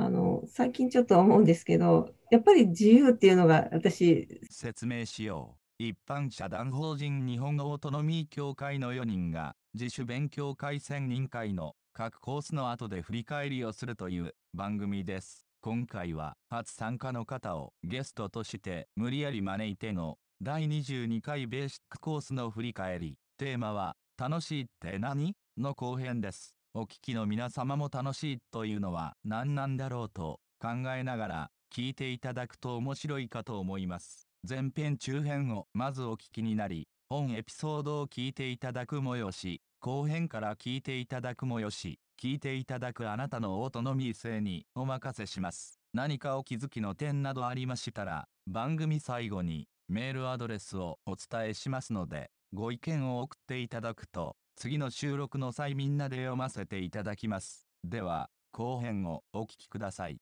あの最近ちょっと思うんですけど、やっぱり自由っていうのが私、説明しよう。一般社団法人日本オートノミー協会の4人が自主勉強会専任会の各コースの後で振り返りをするという番組です。今回は初参加の方をゲストとして無理やり招いての第22回ベーシックコースの振り返り。テーマは楽しいって何？の後編です。お聞きの皆様も楽しいというのは何なんだろうと考えながら聞いていただくと面白いかと思います。前編中編をまずお聞きになり、本エピソードを聞いていただくもよし、後編から聞いていただくもよし、聞いていただくあなたのオートノミー性にお任せします。何かお気づきの点などありましたら、番組最後にメールアドレスをお伝えしますので、ご意見を送っていただくと、次の収録の際みんなで読ませていただきます。では、後編をお聞きください。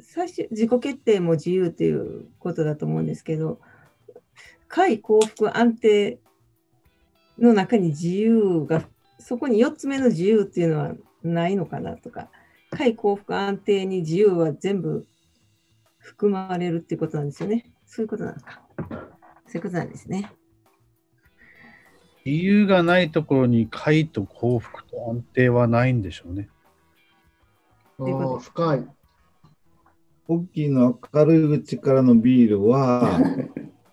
最初自己決定も自由ということだと思うんですけど快幸福安定の中に自由がそこに4つ目の自由っていうのはないのかなとか快幸福安定に自由は全部含まれるっていうことなんですよねそういうことなんですかそういうことなんですね自由がないところに快と幸福と安定はないんでしょうね。ああ、深い。大きいの明るいうちからのビールは、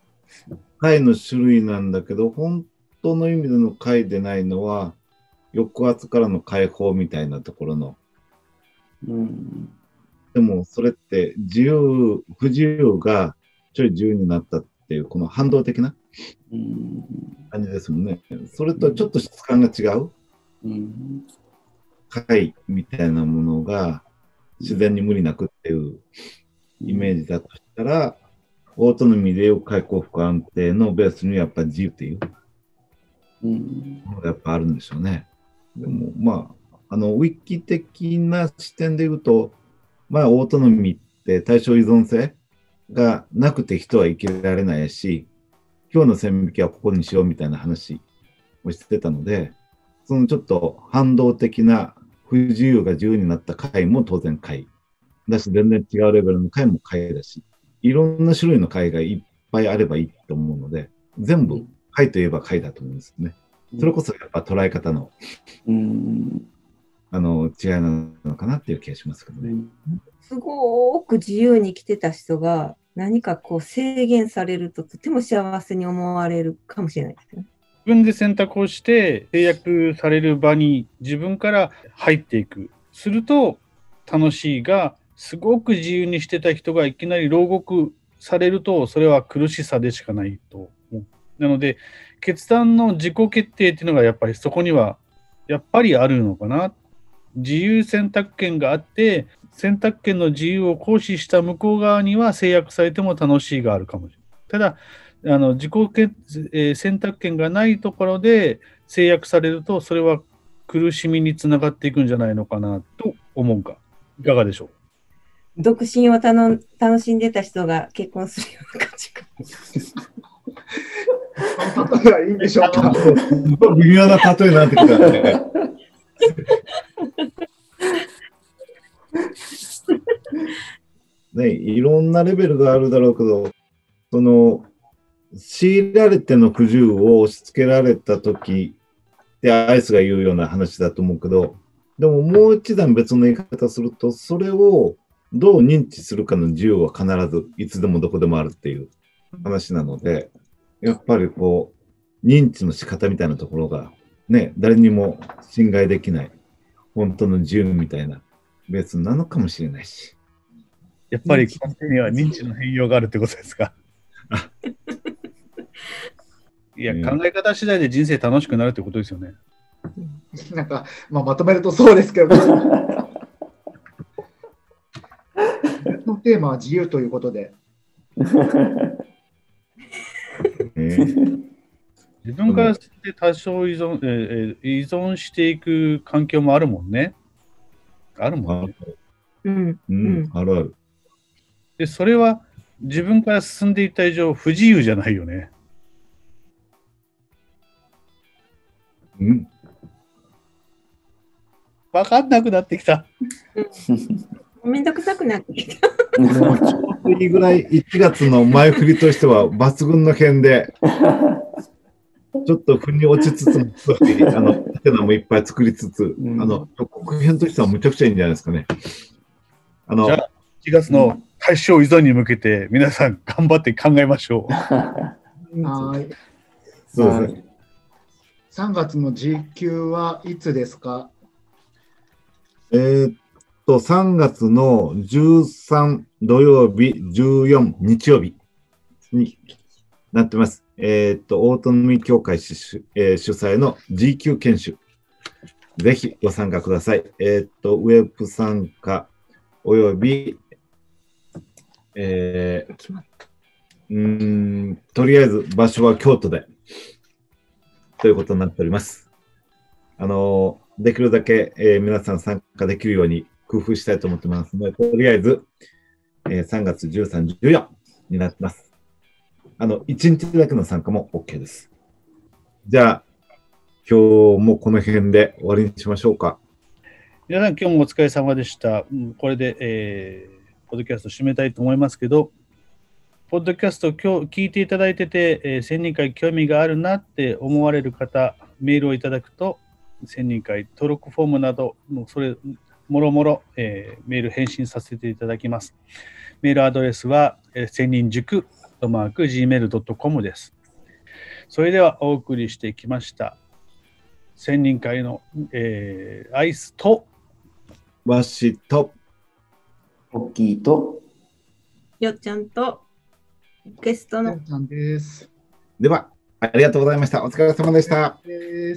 貝の種類なんだけど、本当の意味での貝でないのは、抑圧からの解放みたいなところの。うん、でも、それって自由、不自由がちょい自由になったっていう、この反動的な感じですもんね。それとちょっと質感が違う？うん、貝みたいなものが、自然に無理なくっていうイメージだとしたら、オートノミーでいう開幸福安定のベースにやっぱり自由っていうものがやっぱあるんでしょうね。でもまあ、あの、ウィキ的な視点で言うと、まあ、オートノミーって対象依存性がなくて人は生きられないし、今日の線引きはここにしようみたいな話をしてたので、そのちょっと反動的な不自由が自由になった回も当然回。だし、全然違うレベルの回も回だし、いろんな種類の回がいっぱいあればいいと思うので、全部回といえば回だと思うんですね。それこそやっぱ捉え方の、うん、あの、違いなのかなっていう気がしますけどね。すごく自由に来てた人が、何かこう制限されるととても幸せに思われるかもしれないですね。自分で選択をして制約される場に自分から入っていく。すると楽しいが、すごく自由にしてた人がいきなり牢獄されると、それは苦しさでしかないと思う。なので、決断の自己決定っていうのがやっぱりそこにはやっぱりあるのかな。自由選択権があって、選択権の自由を行使した向こう側には制約されても楽しいがあるかもしれない。ただ、あの自己決、えー、選択権がないところで制約されると、それは苦しみにつながっていくんじゃないのかなと思うか、いかがでしょう？独身をたの楽しんでた人が結婚するような感じか。例えはいいんでしょうか。微妙な例えになってきたね。ね、いろんなレベルがあるだろうけど、その強いられての不自由を押し付けられた時でアイスが言うような話だと思うけど、でももう一段別の言い方すると、それをどう認知するかの自由は必ずいつでもどこでもあるっていう話なので、やっぱりこう、認知の仕方みたいなところが、ね、誰にも侵害できない、本当の自由みたいなベースなのかもしれないし。やっぱり根底には認知の変容があるってことですか？いや、考え方次第で人生楽しくなるってことですよね。なんか、まあ、まとめるとそうですけど、のテーマは自由ということで。自分からして多少依存,、えー、依存していく環境もあるもんね。あるもんね。うん、うん、あるある。で、それは自分から進んでいった以上、不自由じゃないよね。うん。わかんなくなってきた。めんどくさくなってきた。もうちょうどいいぐらい1月の前振りとしては抜群の辺で、ちょっと腑に落ちつつも、少し、あの、テナもいっぱい作りつつ、うんあの、予告編としてはむちゃくちゃいいんじゃないですかね。あのじゃ、あ、4月の大正依存に向けて、皆さん頑張って考えましょう。はい。そうですね。3月の G 級はいつですか？えーっと、3月の13土曜日、14日曜日になってます。えーっと、オートノミ協会主,、えー主催の G 級研修。ぜひご参加ください。えーっと、ウェブ参加および、えーうん、とりあえず場所は京都で、ということになっております。あのできるだけ、えー皆さん参加できるように工夫したいと思ってますので、とりあえず、えー3月13、14になってます。あの、1日だけの参加も OK です。じゃあ、今日もこの辺で終わりにしましょうか。皆さん、今日もお疲れ様でした。これで、えーポッドキャスト締めたいと思いますけど、ポッドキャスト今日聞いていただいてて、えー、1000人会興味があるなって思われる方、メールをいただくと、1000人会登録フォームなど、もうそれ、もろもろ、えーメール返信させていただきます。メールアドレスは、えー、千人塾、マーク、gmail.com です。それではお送りしてきました。千人会の、えーアイスと、わしと、大きいと、よっちゃんとゲストのです。では、ありがとうございました。お疲れ様でした。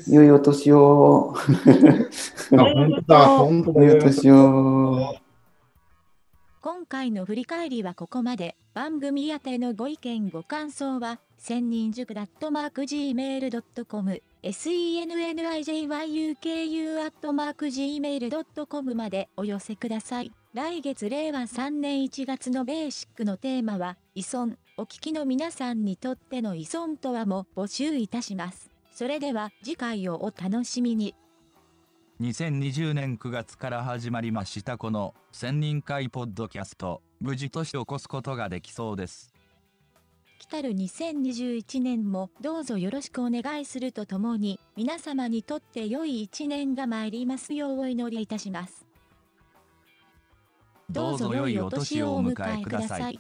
良いお年を。あ、本当だ、本当だ。良いお年を。回の振り返りはここまで。番組宛てのご意見ご感想は、千人塾ダットマーク Gmail.com、sennijyuku アットマーク Gmail.com までお寄せください。来月令和3年1月のベーシックのテーマは、依存。お聞きの皆さんにとっての依存とはも募集いたします。それでは次回をお楽しみに。2020年9月から始まりましたこの千人会ポッドキャスト無事年を越すことができそうです来たる2021年もどうぞよろしくお願いするとともに皆様にとって良い一年が参りますようお祈りいたします。どうぞ良いお年をお迎えください。